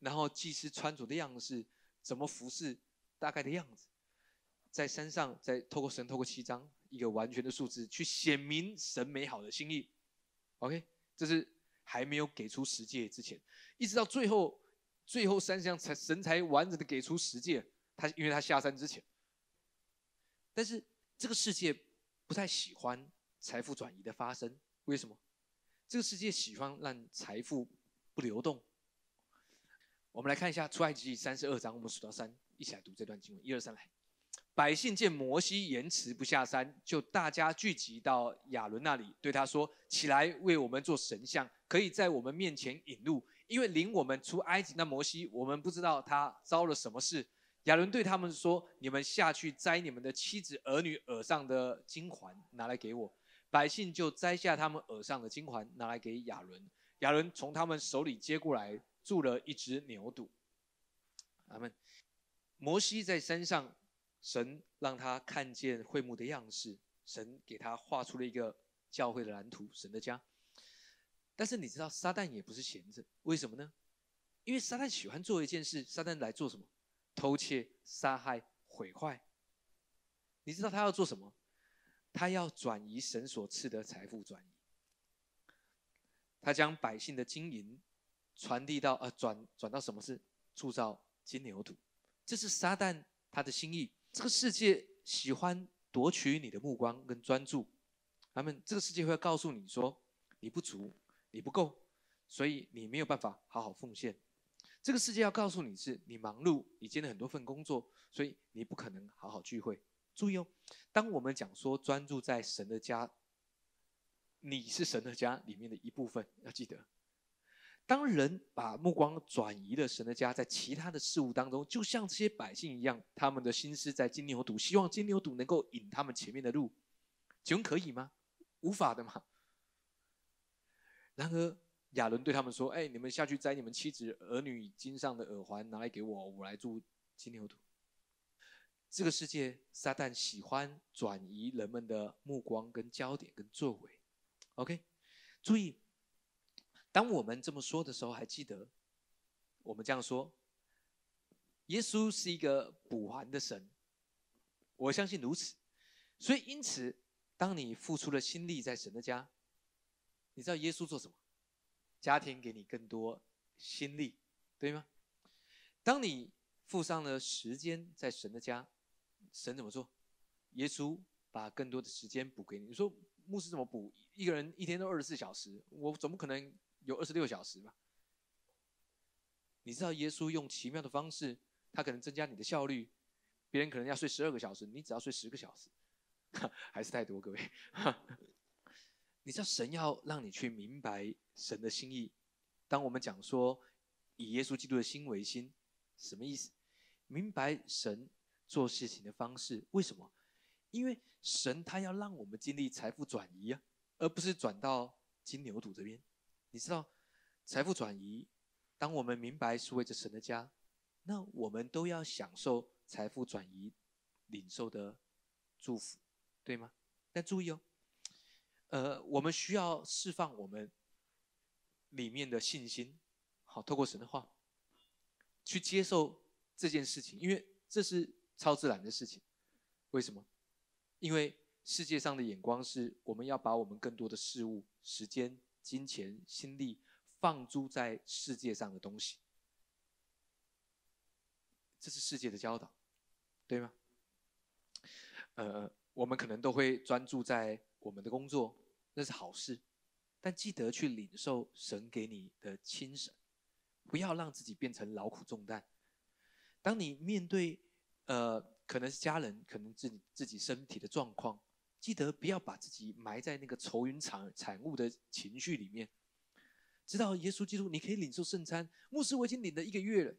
然后祭司穿着的样式，怎么服侍，大概的样子。在山上，在透过神，透过七章一个完全的数字，去显明神美好的心意。OK，这是还没有给出十诫之前，一直到最后，最后三项才神才完整的给出十诫。他因为他下山之前，但是这个世界不太喜欢财富转移的发生，为什么？这个世界喜欢让财富不流动。我们来看一下出埃及三十二章，我们数到三，一起来读这段经文，一二三，来。百姓见摩西延迟不下山，就大家聚集到亚伦那里，对他说：“起来，为我们做神像，可以在我们面前引路。因为领我们出埃及那摩西，我们不知道他遭了什么事。”亚伦对他们说：“你们下去摘你们的妻子儿女耳上的金环，拿来给我。”百姓就摘下他们耳上的金环，拿来给亚伦。亚伦从他们手里接过来，铸了一只牛犊。阿门。摩西在山上。神让他看见会幕的样式，神给他画出了一个教会的蓝图，神的家。但是你知道，撒旦也不是闲着，为什么呢？因为撒旦喜欢做一件事，撒旦来做什么？偷窃、杀害、毁坏。你知道他要做什么？他要转移神所赐的财富，转移。他将百姓的金银传递到，呃，转转到什么是铸造金牛犊？这是撒旦他的心意。这个世界喜欢夺取你的目光跟专注，他们这个世界会告诉你说你不足，你不够，所以你没有办法好好奉献。这个世界要告诉你是你忙碌，你兼了很多份工作，所以你不可能好好聚会。注意哦，当我们讲说专注在神的家，你是神的家里面的一部分，要记得。当人把目光转移了神的家，在其他的事物当中，就像这些百姓一样，他们的心思在金牛犊，希望金牛犊能够引他们前面的路，请问可以吗？无法的嘛。然而亚伦对他们说：“哎，你们下去摘你们妻子儿女金上的耳环，拿来给我，我来做金牛犊。”这个世界，撒旦喜欢转移人们的目光、跟焦点、跟作为。OK，注意。当我们这么说的时候，还记得我们这样说：耶稣是一个补还的神，我相信如此。所以，因此，当你付出了心力在神的家，你知道耶稣做什么？家庭给你更多心力，对吗？当你付上了时间在神的家，神怎么做？耶稣把更多的时间补给你。你说牧师怎么补？一个人一天都二十四小时，我怎么可能？有二十六小时吧？你知道耶稣用奇妙的方式，他可能增加你的效率。别人可能要睡十二个小时，你只要睡十个小时，还是太多，各位。你知道神要让你去明白神的心意。当我们讲说以耶稣基督的心为心，什么意思？明白神做事情的方式。为什么？因为神他要让我们经历财富转移啊，而不是转到金牛犊这边。你知道，财富转移，当我们明白是为着神的家，那我们都要享受财富转移领受的祝福，对吗？但注意哦，呃，我们需要释放我们里面的信心，好，透过神的话去接受这件事情，因为这是超自然的事情。为什么？因为世界上的眼光是我们要把我们更多的事物、时间、金钱、心力放诸在世界上的东西，这是世界的教导，对吗？呃，我们可能都会专注在我们的工作，那是好事，但记得去领受神给你的亲神，不要让自己变成劳苦重担。当你面对呃，可能是家人，可能自己自己身体的状况，记得不要把自己埋在那个愁云惨惨雾的情绪里面。知道耶稣基督，你可以领受圣餐。牧师，我已经领了一个月了，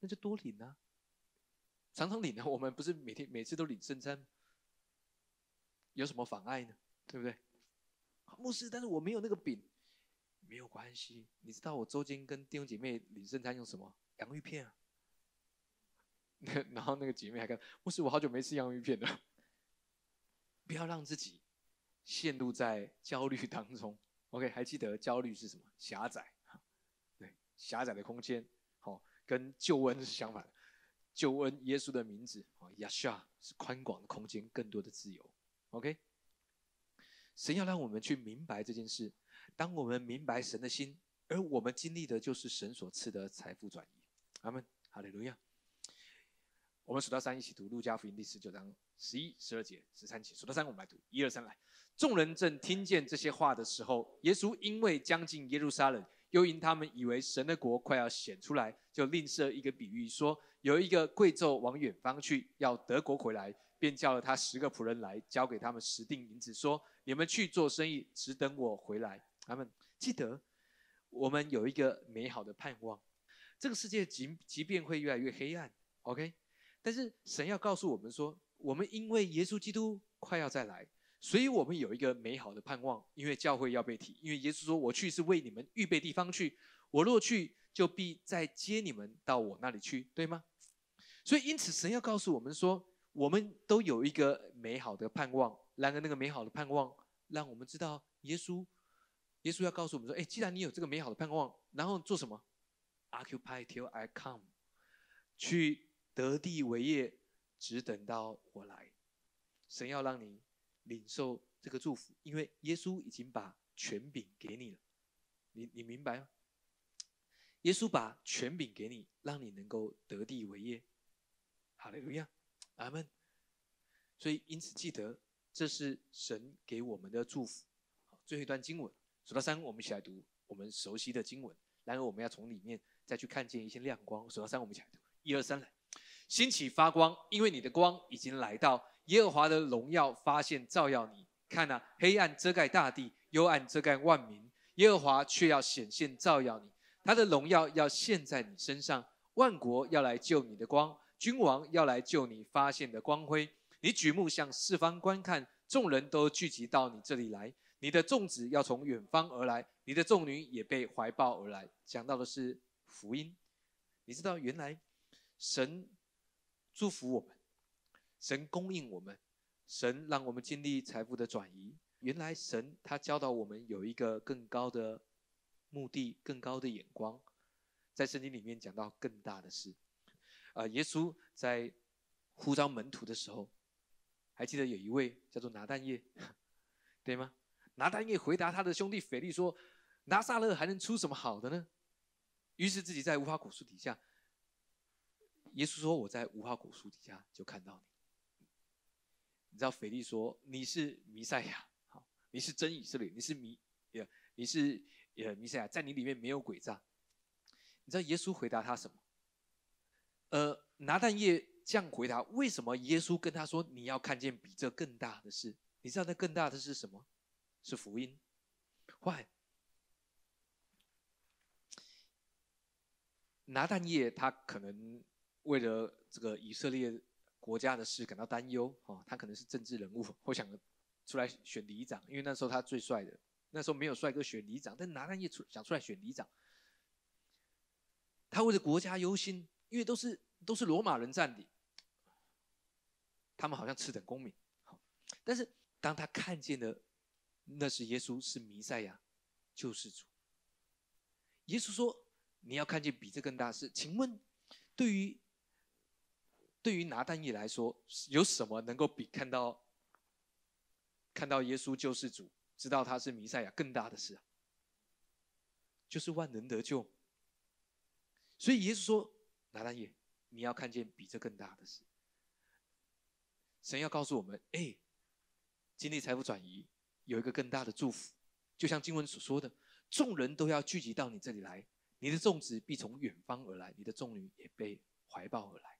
那就多领啊，常常领啊。我们不是每天每次都领圣餐。有什么妨碍呢？对不对？牧师，但是我没有那个饼，没有关系。你知道我周间跟弟兄姐妹领圣餐用什么？洋芋片啊。然后那个姐妹还看，牧师，我好久没吃洋芋片了。不要让自己陷入在焦虑当中。OK，还记得焦虑是什么？狭窄，对，狭窄的空间。好，跟救恩是相反的。救恩，耶稣的名字，啊，亚夏是宽广的空间，更多的自由。OK，神要让我们去明白这件事。当我们明白神的心，而我们经历的就是神所赐的财富转移。阿门，哈利路亚。我们数到三，一起读路加福音第十九章十一、十二节、十三节。数到三，我们来读，一二三，来。众人正听见这些话的时候，耶稣因为将近耶路撒冷，又因他们以为神的国快要显出来，就另设一个比喻，说有一个贵胄往远方去，要德国回来。便叫了他十个仆人来，交给他们十锭银子，说：“你们去做生意，只等我回来。”他们记得，我们有一个美好的盼望。这个世界即即便会越来越黑暗，OK，但是神要告诉我们说，我们因为耶稣基督快要再来，所以我们有一个美好的盼望。因为教会要被提，因为耶稣说：“我去是为你们预备地方去，我若去，就必再接你们到我那里去，对吗？”所以，因此神要告诉我们说。我们都有一个美好的盼望，然而那个美好的盼望，让我们知道耶稣，耶稣要告诉我们说：，哎，既然你有这个美好的盼望，然后做什么？Occupy till I come，去得地为业，只等到我来。神要让你领受这个祝福，因为耶稣已经把权柄给你了。你你明白吗？耶稣把权柄给你，让你能够得地为业。好利路亚。阿门。所以，因此记得，这是神给我们的祝福。好，最后一段经文，数到三，我们一起来读我们熟悉的经文。然而，我们要从里面再去看见一些亮光。数到三，我们一起来读，一二三，来，兴起发光，因为你的光已经来到，耶和华的荣耀发现照耀你。看呐，黑暗遮盖大地，幽暗遮盖万民，耶和华却要显现照耀你，他的荣耀要现在你身上，万国要来救你的光。君王要来救你发现的光辉，你举目向四方观看，众人都聚集到你这里来。你的众子要从远方而来，你的众女也被怀抱而来。讲到的是福音，你知道原来神祝福我们，神供应我们，神让我们经历财富的转移。原来神他教导我们有一个更高的目的，更高的眼光，在圣经里面讲到更大的事。啊，耶稣在呼召门徒的时候，还记得有一位叫做拿但业，对吗？拿但业回答他的兄弟腓力说：“拿撒勒还能出什么好的呢？”于是自己在无花果树底下，耶稣说：“我在无花果树底下就看到你。”你知道腓力说：“你是弥赛亚，好，你是真以色列，你是弥，呃，你是呃弥赛亚，在你里面没有诡诈。”你知道耶稣回答他什么？呃，拿但业这样回答：为什么耶稣跟他说你要看见比这更大的事？你知道那更大的是什么？是福音。坏。拿但业他可能为了这个以色列国家的事感到担忧哦，他可能是政治人物，我想出来选里长，因为那时候他最帅的。那时候没有帅哥选里长，但拿但业出想出来选里长，他为了国家忧心。因为都是都是罗马人占领，他们好像次等公民。好，但是当他看见了那是耶稣是弥赛亚，救世主。耶稣说：“你要看见比这更大事。”请问，对于对于拿但业来说，有什么能够比看到看到耶稣救世主，知道他是弥赛亚更大的事啊？就是万能得救。所以耶稣说：“拿但业，你要看见比这更大的事。”神要告诉我们：“哎，经历财富转移有一个更大的祝福，就像经文所说的。”众人都要聚集到你这里来，你的众子必从远方而来，你的众女也被怀抱而来。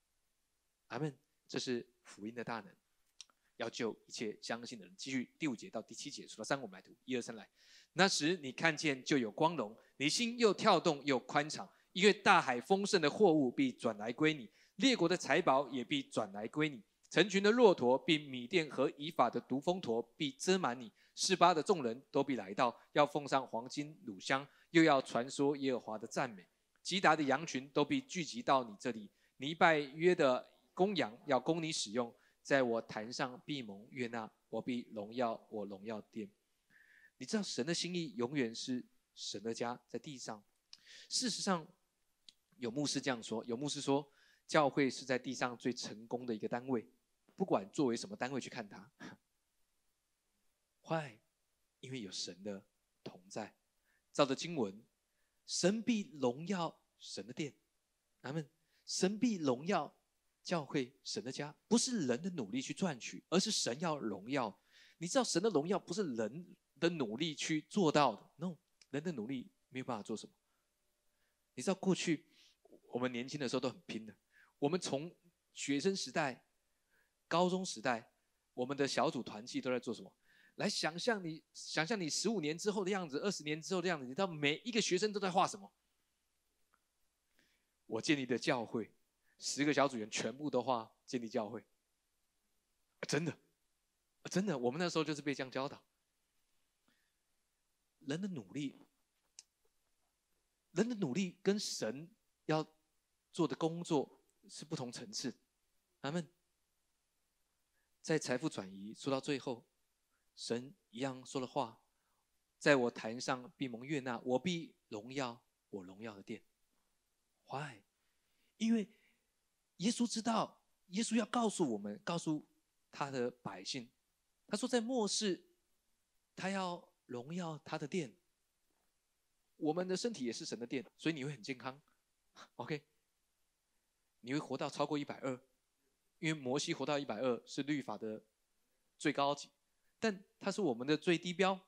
阿门。这是福音的大能，要救一切相信的人。继续第五节到第七节，数到三，我们来读。一二三，来。那时你看见就有光荣，你心又跳动又宽敞，因为大海丰盛的货物必转来归你，列国的财宝也必转来归你，成群的骆驼，并米店和以法的毒蜂驼必遮满你。示巴的众人都必来到，要奉上黄金、乳香，又要传说耶和华的赞美。吉达的羊群都必聚集到你这里。尼拜约的公羊要供你使用，在我坛上必蒙悦纳，我必荣耀我荣耀殿。你知道神的心意永远是神的家在地上。事实上，有牧师这样说：有牧师说，教会是在地上最成功的一个单位，不管作为什么单位去看它。坏，因为有神的同在，照着经文，神必荣耀神的殿，咱们神必荣耀教会神的家，不是人的努力去赚取，而是神要荣耀。你知道神的荣耀不是人的努力去做到的，no，人的努力没有办法做什么。你知道过去我们年轻的时候都很拼的，我们从学生时代、高中时代，我们的小组团契都在做什么？来想象你，想象你十五年之后的样子，二十年之后的样子。你知道每一个学生都在画什么？我建立的教会，十个小组员全部都画建立教会。真的，真的，我们那时候就是被这样教导。人的努力，人的努力跟神要做的工作是不同层次。他们在财富转移说到最后。神一样说的话，在我坛上闭蒙悦纳，我必荣耀我荣耀的殿。Why？因为耶稣知道，耶稣要告诉我们，告诉他的百姓，他说在末世，他要荣耀他的殿。我们的身体也是神的殿，所以你会很健康。OK？你会活到超过一百二，因为摩西活到一百二是律法的最高级。但它是我们的最低标，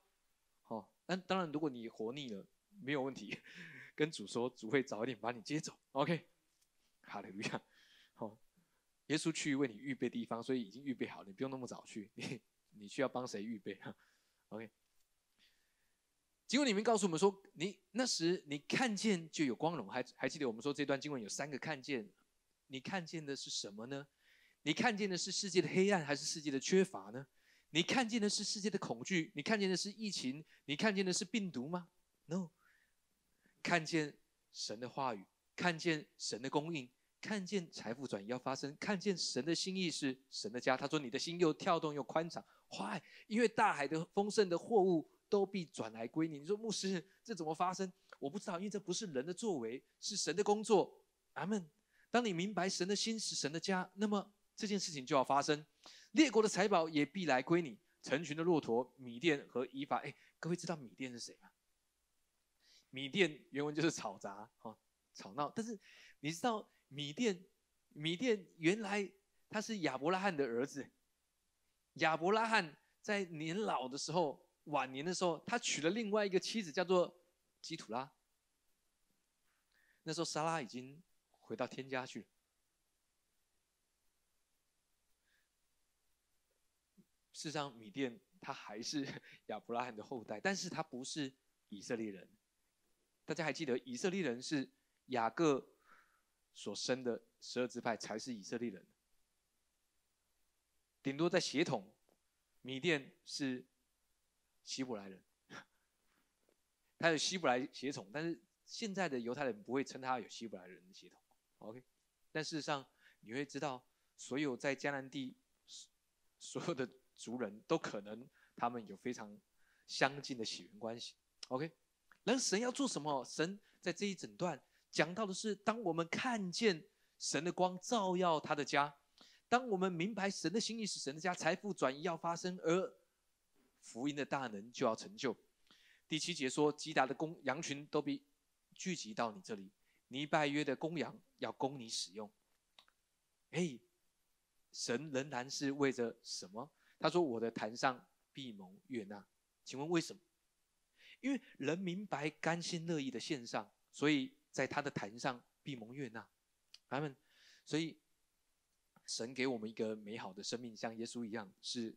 好，但当然，如果你活腻了，没有问题，跟主说，主会早一点把你接走。OK，好的，路亚，耶稣去为你预备地方，所以已经预备好，你不用那么早去，你你需要帮谁预备？OK，经文里面告诉我们说，你那时你看见就有光荣，还还记得我们说这段经文有三个看见，你看见的是什么呢？你看见的是世界的黑暗，还是世界的缺乏呢？你看见的是世界的恐惧，你看见的是疫情，你看见的是病毒吗？No，看见神的话语，看见神的供应，看见财富转移要发生，看见神的心意是神的家。他说：“你的心又跳动又宽敞。” Why？因为大海的丰盛的货物都必转来归你。你说牧师，这怎么发生？我不知道，因为这不是人的作为，是神的工作。阿门。当你明白神的心是神的家，那么这件事情就要发生。列国的财宝也必来归你，成群的骆驼、米店和以法。哎，各位知道米店是谁吗？米店原文就是吵杂、哈吵闹。但是你知道米店，米店原来他是亚伯拉罕的儿子。亚伯拉罕在年老的时候、晚年的时候，他娶了另外一个妻子，叫做基土拉。那时候莎拉已经回到天家去了。事实上，米甸他还是亚伯拉罕的后代，但是他不是以色列人。大家还记得，以色列人是雅各所生的十二支派才是以色列人。顶多在血统，米甸是希伯来人，他有希伯来血统，但是现在的犹太人不会称他有希伯来人的血统。OK，但事实上你会知道，所有在迦南地所有的。族人都可能他们有非常相近的血缘关系。OK，那神要做什么？神在这一整段讲到的是，当我们看见神的光照耀他的家，当我们明白神的心意是神的家财富转移要发生，而福音的大能就要成就。第七节说，吉达的公羊群都被聚集到你这里，尼拜约的公羊要供你使用。哎。神仍然是为着什么？他说：“我的坛上必蒙悦纳。”请问为什么？因为人明白甘心乐意的献上，所以在他的坛上必蒙悦纳。他们，所以神给我们一个美好的生命，像耶稣一样，是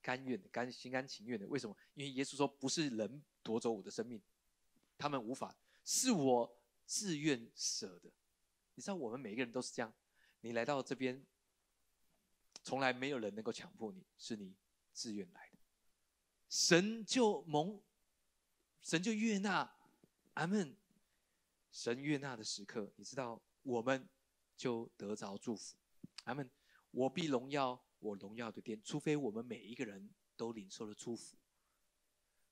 甘愿的、甘心甘情愿的。为什么？因为耶稣说：“不是人夺走我的生命，他们无法，是我自愿舍的。”你知道，我们每一个人都是这样。你来到这边。从来没有人能够强迫你，是你自愿来的。神就蒙，神就悦纳，阿门。神悦纳的时刻，你知道，我们就得着祝福，阿门。我必荣耀我荣耀的殿，除非我们每一个人都领受了祝福。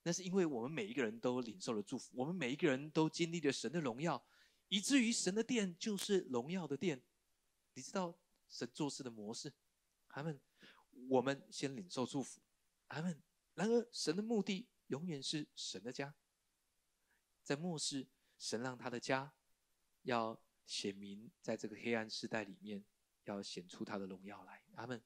那是因为我们每一个人都领受了祝福，我们每一个人都经历了神的荣耀，以至于神的殿就是荣耀的殿。你知道神做事的模式？他们，我们先领受祝福。他们，然而神的目的永远是神的家。在末世，神让他的家要显明，在这个黑暗时代里面，要显出他的荣耀来。阿们，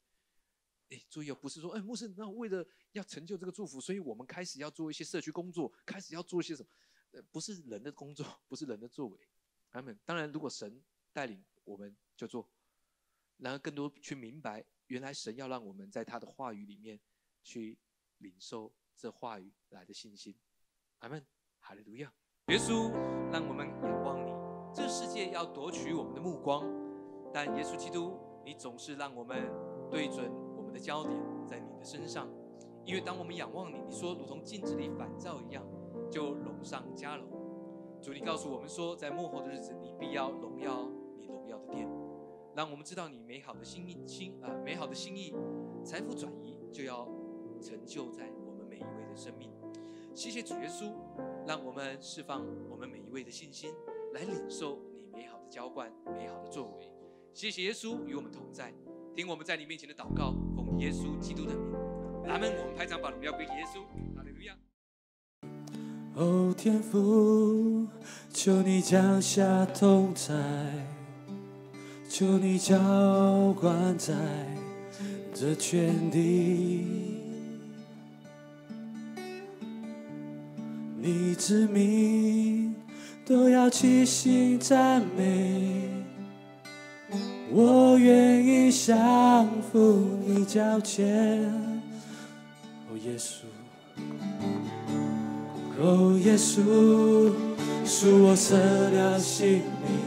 哎，注意哦，不是说，哎，牧师，那为了要成就这个祝福，所以我们开始要做一些社区工作，开始要做一些什么？呃，不是人的工作，不是人的作为。他们，当然，如果神带领，我们就做。然后，更多去明白。原来神要让我们在他的话语里面去领受这话语来的信心，阿门，哈利路亚。耶稣让我们仰望你，这世界要夺取我们的目光，但耶稣基督，你总是让我们对准我们的焦点在你的身上，因为当我们仰望你，你说如同镜子里反照一样，就荣上加荣。主，你告诉我们说，在幕后的日子，你必要荣耀你荣耀的殿。让我们知道你美好的心意，心啊，美好的心意，财富转移就要成就在我们每一位的生命。谢谢主耶稣，让我们释放我们每一位的信心，来领受你美好的浇灌、美好的作为。谢谢耶稣与我们同在，听我们在你面前的祷告，奉耶稣基督的名，阿门。我们拍掌把荣耀归给耶稣，哈利路亚。哦，天父，求你降下同在。求你浇灌在这全地，你之名都要齐心赞美。我愿意降服你脚前，哦耶稣，哦耶稣，恕我舍了性命。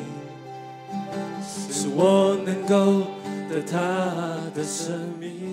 是我能够得他的生命。